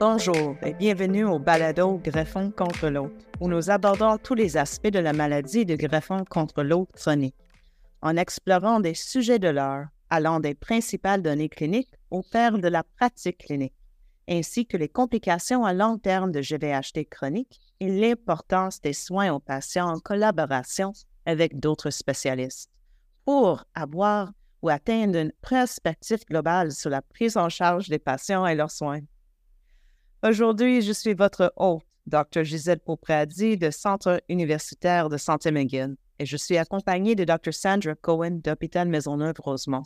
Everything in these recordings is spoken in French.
Bonjour et bienvenue au balado Greffon contre l'autre, où nous abordons tous les aspects de la maladie de greffon contre l'autre chronique, en explorant des sujets de l'heure, allant des principales données cliniques au père de la pratique clinique, ainsi que les complications à long terme de GVHT chronique et l'importance des soins aux patients en collaboration avec d'autres spécialistes, pour avoir ou atteindre une perspective globale sur la prise en charge des patients et leurs soins. Aujourd'hui, je suis votre hôte, Dr. Gisèle Popradi de Centre universitaire de santé McGill, et je suis accompagnée de Dr. Sandra Cohen d'Hôpital Maisonneuve-Rosemont.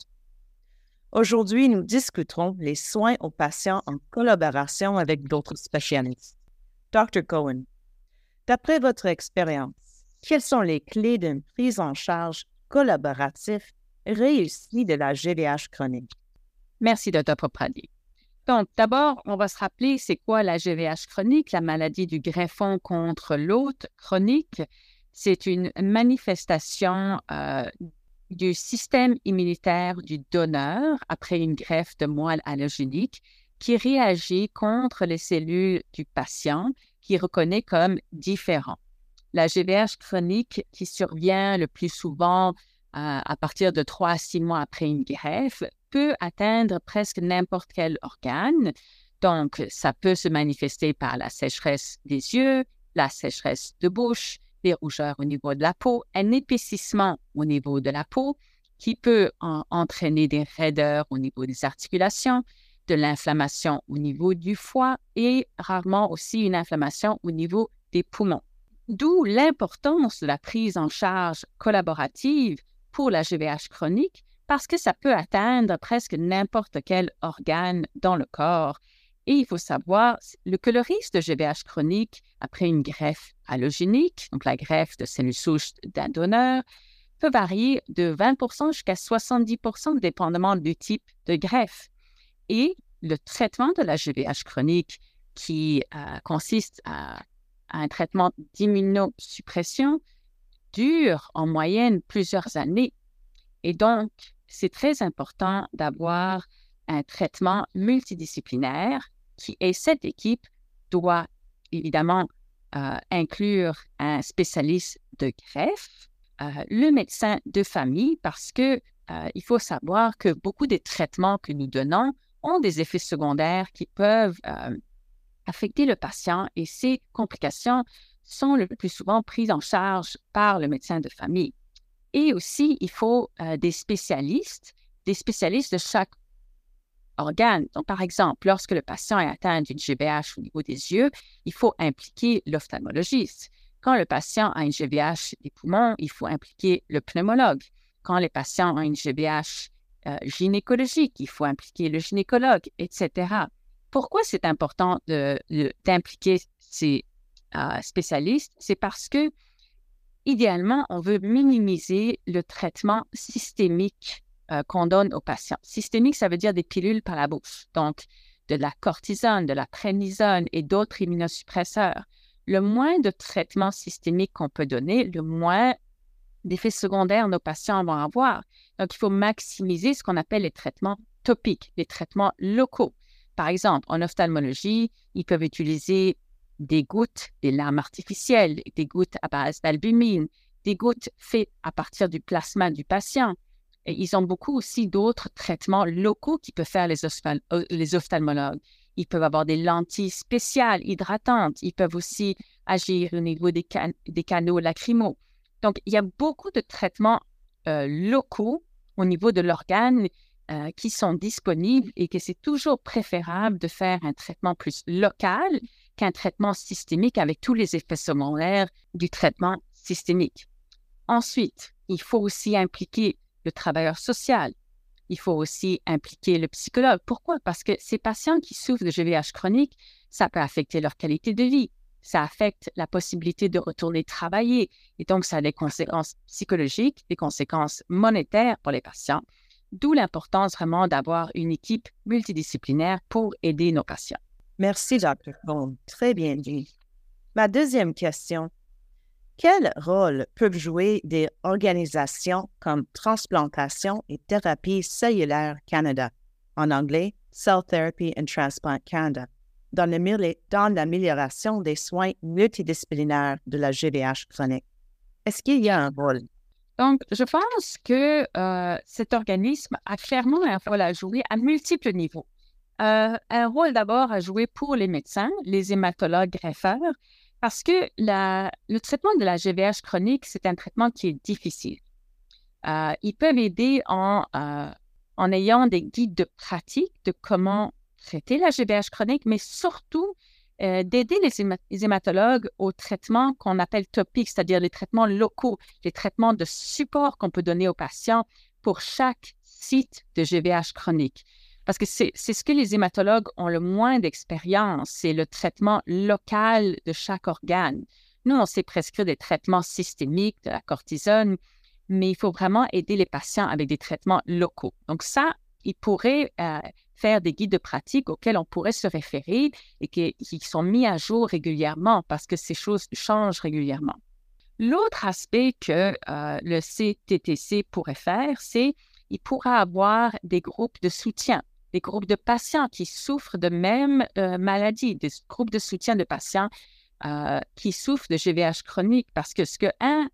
Aujourd'hui, nous discuterons les soins aux patients en collaboration avec d'autres spécialistes. Dr. Cohen, d'après votre expérience, quelles sont les clés d'une prise en charge collaborative réussie de la GVH chronique? Merci, Dr. Popradi. Donc, d'abord, on va se rappeler c'est quoi la GVH chronique, la maladie du greffon contre l'hôte chronique. C'est une manifestation euh, du système immunitaire du donneur après une greffe de moelle allogénique qui réagit contre les cellules du patient qui reconnaît comme différent. La GVH chronique qui survient le plus souvent euh, à partir de trois à six mois après une greffe peut atteindre presque n'importe quel organe. Donc, ça peut se manifester par la sécheresse des yeux, la sécheresse de bouche, des rougeurs au niveau de la peau, un épaississement au niveau de la peau qui peut entraîner des raideurs au niveau des articulations, de l'inflammation au niveau du foie et rarement aussi une inflammation au niveau des poumons. D'où l'importance de la prise en charge collaborative pour la GVH chronique parce que ça peut atteindre presque n'importe quel organe dans le corps. Et il faut savoir que le risque de GVH chronique après une greffe allogénique, donc la greffe de cellules souches d'un donneur, peut varier de 20% jusqu'à 70% dépendamment du type de greffe. Et le traitement de la GVH chronique, qui euh, consiste à un traitement d'immunosuppression, dure en moyenne plusieurs années. Et donc, c'est très important d'avoir un traitement multidisciplinaire qui, et cette équipe doit évidemment euh, inclure un spécialiste de greffe, euh, le médecin de famille, parce que euh, il faut savoir que beaucoup des traitements que nous donnons ont des effets secondaires qui peuvent affecter le patient et ces complications sont le plus souvent prises en charge par le médecin de famille. Et aussi, il faut euh, des spécialistes, des spécialistes de chaque organe. Donc, par exemple, lorsque le patient est atteint d'une GVH au niveau des yeux, il faut impliquer l'ophtalmologiste. Quand le patient a une GVH des poumons, il faut impliquer le pneumologue. Quand les patients ont une GVH euh, gynécologique, il faut impliquer le gynécologue, etc. Pourquoi c'est important d'impliquer ces euh, spécialistes? C'est parce que idéalement, on veut minimiser le traitement systémique euh, qu'on donne aux patients. Systémique, ça veut dire des pilules par la bouche, donc de la cortisone, de la prénisone et d'autres immunosuppresseurs. Le moins de traitement systémique qu'on peut donner, le moins d'effets secondaires nos patients vont avoir. Donc, il faut maximiser ce qu'on appelle les traitements topiques, les traitements locaux. Par exemple, en ophtalmologie, ils peuvent utiliser des gouttes, des larmes artificielles, des gouttes à base d'albumine, des gouttes faites à partir du plasma du patient. Et ils ont beaucoup aussi d'autres traitements locaux qui peuvent faire les, euh, ophtalmologues. Ils peuvent avoir des lentilles spéciales hydratantes. Ils peuvent aussi agir au niveau des, des canaux lacrymaux. Donc, il y a beaucoup de traitements euh, locaux au niveau de l'organe euh, qui sont disponibles et que c'est toujours préférable de faire un traitement plus local qu'un traitement systémique avec tous les effets secondaires du traitement systémique. Ensuite, il faut aussi impliquer le travailleur social. Il faut aussi impliquer le psychologue. Pourquoi? Parce que ces patients qui souffrent de GVH chronique, ça peut affecter leur qualité de vie. Ça affecte la possibilité de retourner travailler. Et donc, ça a des conséquences psychologiques, des conséquences monétaires pour les patients. D'où l'importance vraiment d'avoir une équipe multidisciplinaire pour aider nos patients. Merci, Dr. Cohn. Très bien dit. Ma deuxième question. Quel rôle peuvent jouer des organisations comme Transplantation et Thérapie cellulaire Canada, en anglais Cell Therapy and Transplant Canada, dans l'amélioration des soins multidisciplinaires de la GVH chronique? Est-ce qu'il y a un rôle? Donc, je pense que euh, cet organisme a clairement un rôle à jouer à multiples niveaux. Euh, un rôle d'abord à jouer pour les médecins, les hématologues greffeurs, parce que le traitement de la GVH chronique, c'est un traitement qui est difficile. Euh, ils peuvent aider en, en ayant des guides de pratique de comment traiter la GVH chronique, mais surtout euh, d'aider les, hématologues au traitement qu'on appelle topiques, c'est-à-dire les traitements locaux, les traitements de support qu'on peut donner aux patients pour chaque site de GVH chronique. Parce que c'est ce que les hématologues ont le moins d'expérience, c'est le traitement local de chaque organe. Nous, on sait prescrire des traitements systémiques, de la cortisone, mais il faut vraiment aider les patients avec des traitements locaux. Donc ça, il pourrait euh, faire des guides de pratique auxquels on pourrait se référer et qui, sont mis à jour régulièrement parce que ces choses changent régulièrement. L'autre aspect que euh, le CTTC pourrait faire, c'est il pourra avoir des groupes de soutien, des groupes de patients qui souffrent de même euh, maladie, des groupes de soutien de patients euh, qui souffrent de GVH chronique parce que ce que un,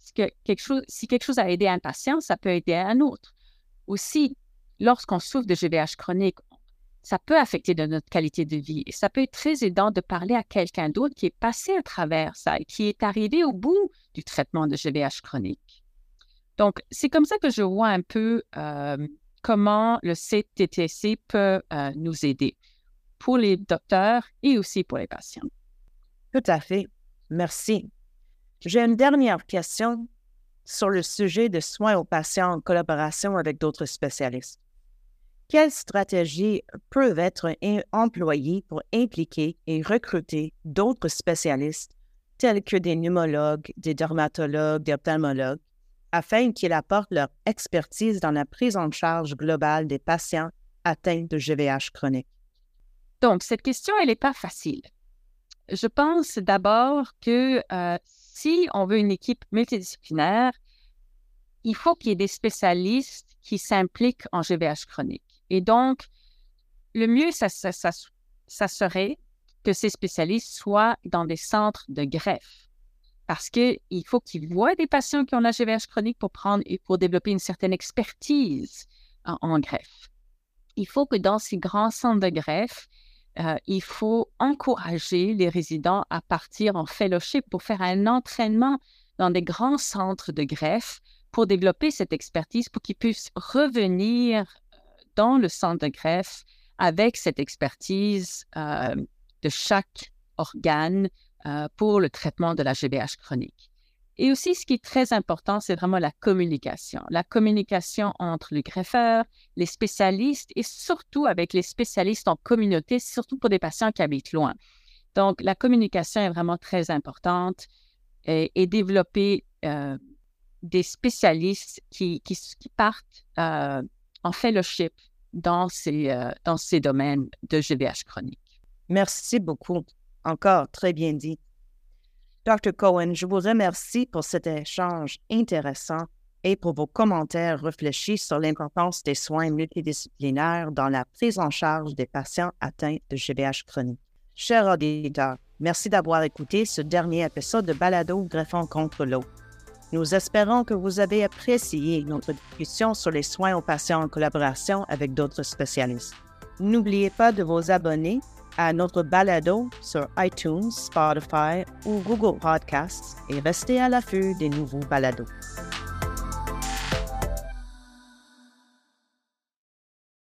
ce que quelque chose, si quelque chose a aidé un patient, ça peut aider un autre. Aussi, lorsqu'on souffre de GVH chronique, ça peut affecter notre qualité de vie et ça peut être très aidant de parler à quelqu'un d'autre qui est passé à travers ça et qui est arrivé au bout du traitement de GVH chronique. Donc, c'est comme ça que je vois un peu euh, comment le CTTC peut euh, nous aider pour les docteurs et aussi pour les patients. Tout à fait. Merci. J'ai une dernière question sur le sujet de soins aux patients en collaboration avec d'autres spécialistes quelles stratégies peuvent être employées pour impliquer et recruter d'autres spécialistes tels que des pneumologues, des dermatologues, des ophtalmologues, afin qu'ils apportent leur expertise dans la prise en charge globale des patients atteints de GVH chronique? Donc, cette question, elle n'est pas facile. Je pense d'abord que euh, si on veut une équipe multidisciplinaire, il faut qu'il y ait des spécialistes qui s'impliquent en GVH chronique. Et donc, le mieux, ça, serait que ces spécialistes soient dans des centres de greffe. Parce qu'il faut qu'ils voient des patients qui ont la GVH chronique pour prendre pour développer une certaine expertise en, greffe. Il faut que dans ces grands centres de greffe, euh, il faut encourager les résidents à partir en fellowship pour faire un entraînement dans des grands centres de greffe pour développer cette expertise pour qu'ils puissent revenir dans le centre de greffe avec cette expertise euh, de chaque organe euh, pour le traitement de la GBH chronique. Et aussi, ce qui est très important, c'est vraiment la communication. La communication entre le greffeur, les spécialistes et surtout avec les spécialistes en communauté, surtout pour des patients qui habitent loin. Donc, la communication est vraiment très importante et, développer euh, des spécialistes qui, partent en fellowship dans ces, euh, dans ces domaines de GVH chronique. Merci beaucoup. Encore très bien dit. Dr. Cohen, je vous remercie pour cet échange intéressant et pour vos commentaires réfléchis sur l'importance des soins multidisciplinaires dans la prise en charge des patients atteints de GVH chronique. Chers auditeurs, merci d'avoir écouté ce dernier épisode de Balado Greffon contre l'eau. Nous espérons que vous avez apprécié notre discussion sur les soins aux patients en collaboration avec d'autres spécialistes. N'oubliez pas de vous abonner à notre balado sur iTunes, Spotify ou Google Podcasts et restez à l'affût des nouveaux balados.